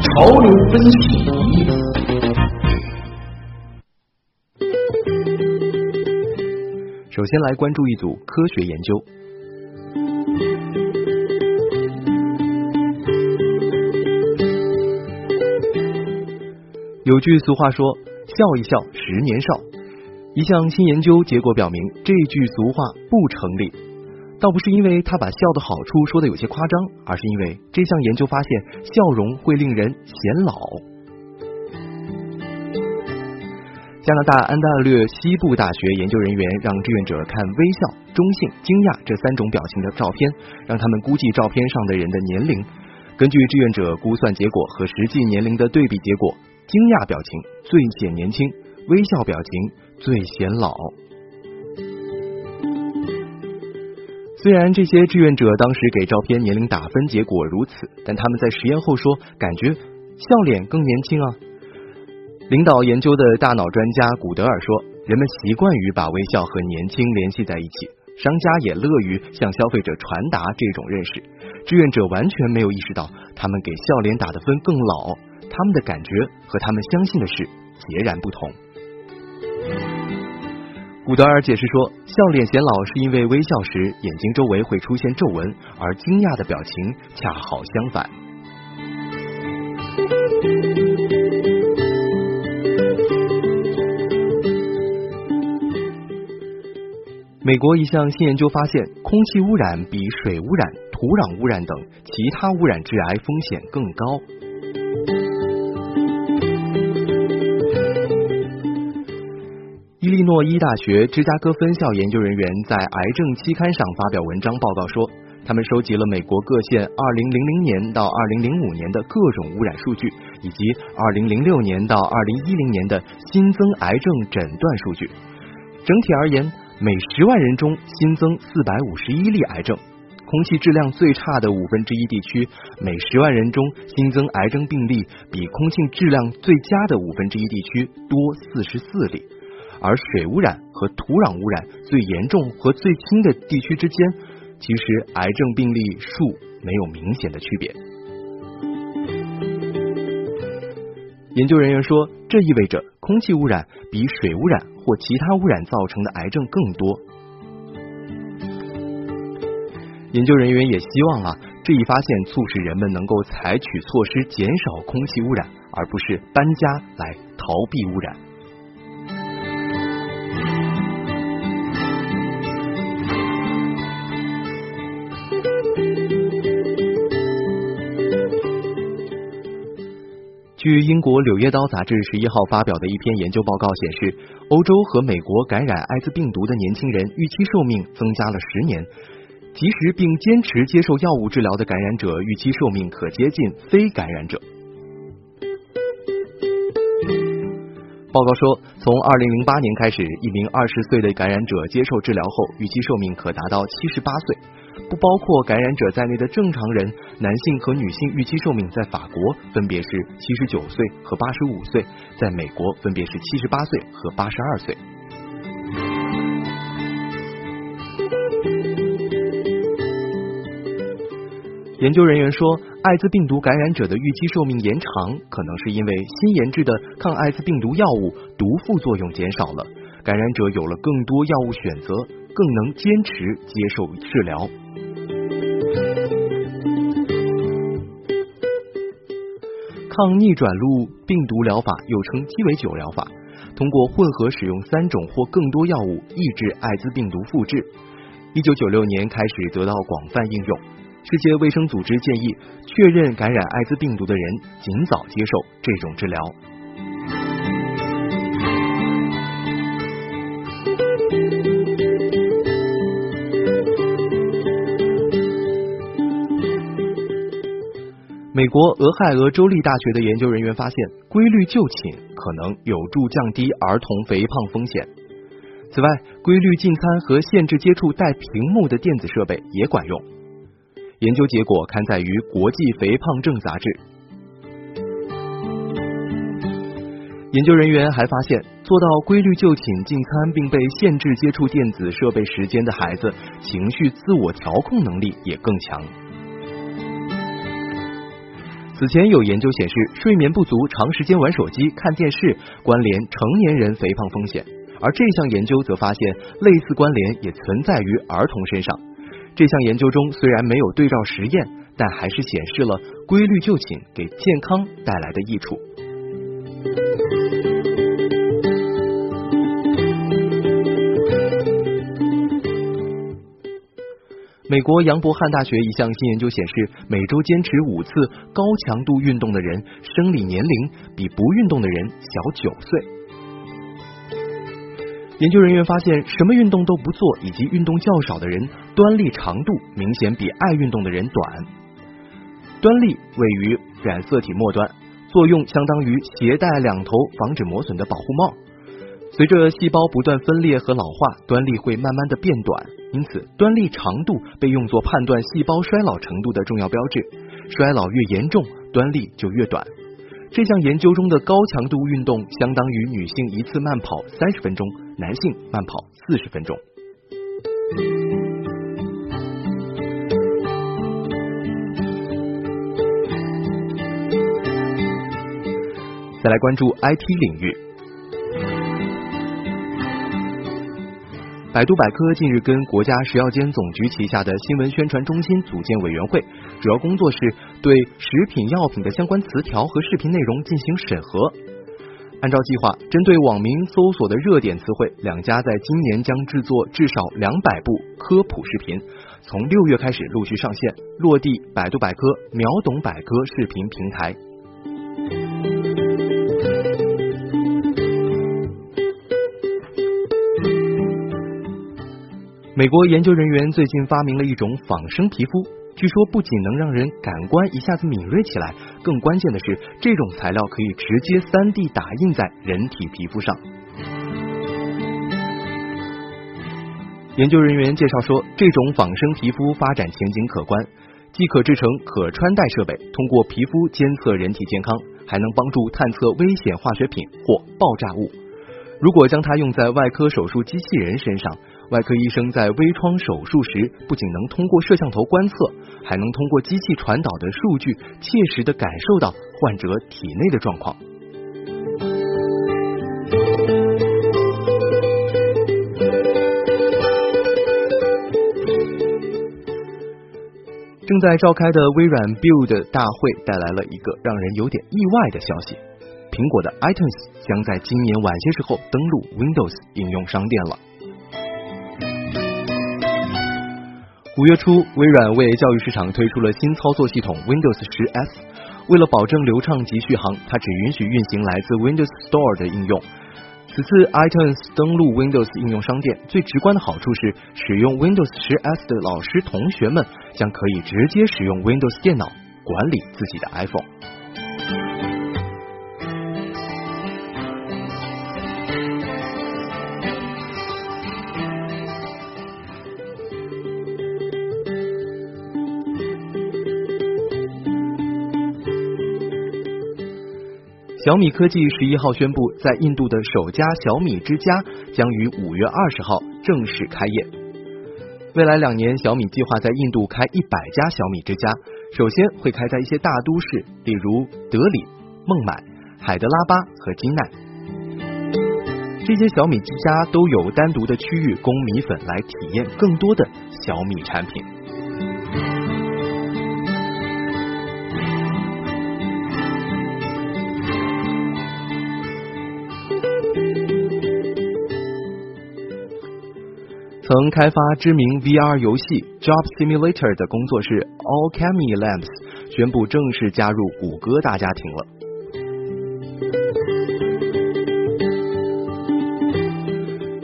潮流分析。首先来关注一组科学研究。有句俗话说：“笑一笑，十年少。”一项新研究结果表明，这句俗话不成立。倒不是因为他把笑的好处说的有些夸张，而是因为这项研究发现，笑容会令人显老。加拿大安大略西部大学研究人员让志愿者看微笑、中性、惊讶这三种表情的照片，让他们估计照片上的人的年龄。根据志愿者估算结果和实际年龄的对比结果。惊讶表情最显年轻，微笑表情最显老。虽然这些志愿者当时给照片年龄打分结果如此，但他们在实验后说，感觉笑脸更年轻啊。领导研究的大脑专家古德尔说，人们习惯于把微笑和年轻联系在一起，商家也乐于向消费者传达这种认识。志愿者完全没有意识到，他们给笑脸打的分更老。他们的感觉和他们相信的事截然不同。古德尔解释说，笑脸显老是因为微笑时眼睛周围会出现皱纹，而惊讶的表情恰好相反。美国一项新研究发现，空气污染比水污染、土壤污染等其他污染致癌风险更高。利诺伊大学芝加哥分校研究人员在癌症期刊上发表文章报告说，他们收集了美国各县2000年到2005年的各种污染数据，以及2006年到2010年的新增癌症诊断数据。整体而言，每十万人中新增451例癌症。空气质量最差的五分之一地区，每十万人中新增癌症病例比空气质量最佳的五分之一地区多44例。而水污染和土壤污染最严重和最轻的地区之间，其实癌症病例数没有明显的区别。研究人员说，这意味着空气污染比水污染或其他污染造成的癌症更多。研究人员也希望啊，这一发现促使人们能够采取措施减少空气污染，而不是搬家来逃避污染。据英国《柳叶刀》杂志十一号发表的一篇研究报告显示，欧洲和美国感染艾滋病毒的年轻人预期寿命增加了十年，及时并坚持接受药物治疗的感染者预期寿命可接近非感染者。报告说，从二零零八年开始，一名二十岁的感染者接受治疗后，预期寿命可达到七十八岁。不包括感染者在内的正常人，男性和女性预期寿命在法国分别是七十九岁和八十五岁，在美国分别是七十八岁和八十二岁。研究人员说，艾滋病毒感染者的预期寿命延长，可能是因为新研制的抗艾滋病毒药物毒副作用减少了，感染者有了更多药物选择，更能坚持接受治疗。抗逆转录病毒疗法又称鸡尾酒疗法，通过混合使用三种或更多药物抑制艾滋病毒复制。一九九六年开始得到广泛应用。世界卫生组织建议，确认感染艾滋病毒的人尽早接受这种治疗。国俄亥俄州立大学的研究人员发现，规律就寝可能有助降低儿童肥胖风险。此外，规律进餐和限制接触带屏幕的电子设备也管用。研究结果刊载于《国际肥胖症杂志》。研究人员还发现，做到规律就寝、进餐，并被限制接触电子设备时间的孩子，情绪自我调控能力也更强。此前有研究显示，睡眠不足、长时间玩手机、看电视关联成年人肥胖风险，而这项研究则发现类似关联也存在于儿童身上。这项研究中虽然没有对照实验，但还是显示了规律就寝给健康带来的益处。美国杨伯翰大学一项新研究显示，每周坚持五次高强度运动的人，生理年龄比不运动的人小九岁。研究人员发现，什么运动都不做以及运动较少的人，端粒长度明显比爱运动的人短。端粒位于染色体末端，作用相当于携带两头防止磨损的保护帽。随着细胞不断分裂和老化，端粒会慢慢的变短，因此端粒长度被用作判断细胞衰老程度的重要标志。衰老越严重，端粒就越短。这项研究中的高强度运动相当于女性一次慢跑三十分钟，男性慢跑四十分钟。再来关注 IT 领域。百度百科近日跟国家食药监总局旗下的新闻宣传中心组建委员会，主要工作是对食品药品的相关词条和视频内容进行审核。按照计划，针对网民搜索的热点词汇，两家在今年将制作至少两百部科普视频，从六月开始陆续上线，落地百度百科、秒懂百科视频平台。美国研究人员最近发明了一种仿生皮肤，据说不仅能让人感官一下子敏锐起来，更关键的是，这种材料可以直接三 D 打印在人体皮肤上。研究人员介绍说，这种仿生皮肤发展前景可观，既可制成可穿戴设备，通过皮肤监测人体健康，还能帮助探测危险化学品或爆炸物。如果将它用在外科手术机器人身上。外科医生在微创手术时，不仅能通过摄像头观测，还能通过机器传导的数据，切实的感受到患者体内的状况。正在召开的微软 Build 大会带来了一个让人有点意外的消息：苹果的 iTunes 将在今年晚些时候登陆 Windows 应用商店了。五月初，微软为教育市场推出了新操作系统 Windows 十 S。为了保证流畅及续航，它只允许运行来自 Windows Store 的应用。此次 iTunes 登陆 Windows 应用商店，最直观的好处是，使用 Windows 十 S 的老师同学们将可以直接使用 Windows 电脑管理自己的 iPhone。小米科技十一号宣布，在印度的首家小米之家将于五月二十号正式开业。未来两年，小米计划在印度开一百家小米之家，首先会开在一些大都市，例如德里、孟买、海德拉巴和金奈。这些小米之家都有单独的区域供米粉来体验更多的小米产品。曾开发知名 VR 游戏 Job Simulator 的工作室 Allchemy Labs 宣布正式加入谷歌大家庭了。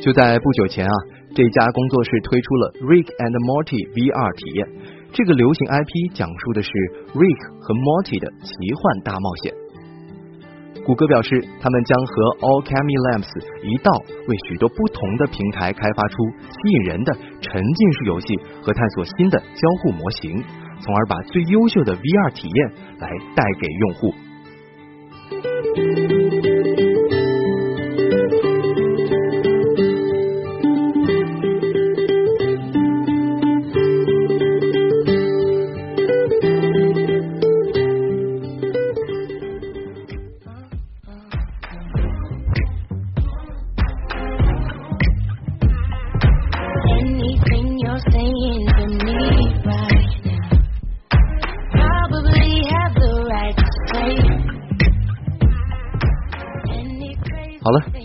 就在不久前啊，这家工作室推出了 Rick and Morty VR 体验。这个流行 IP 讲述的是 Rick 和 Morty 的奇幻大冒险。谷歌表示，他们将和 AllChemilamps 一道为许多不同的平台开发出吸引人的沉浸式游戏和探索新的交互模型，从而把最优秀的 VR 体验来带给用户。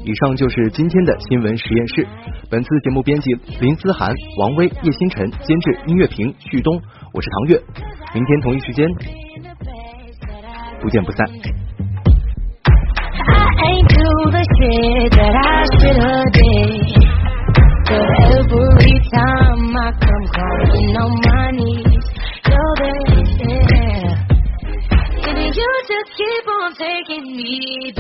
以上就是今天的新闻实验室。本次节目编辑林思涵、王威、叶星辰，监制音乐评旭东，我是唐月。明天同一时间，不见不散。Taking me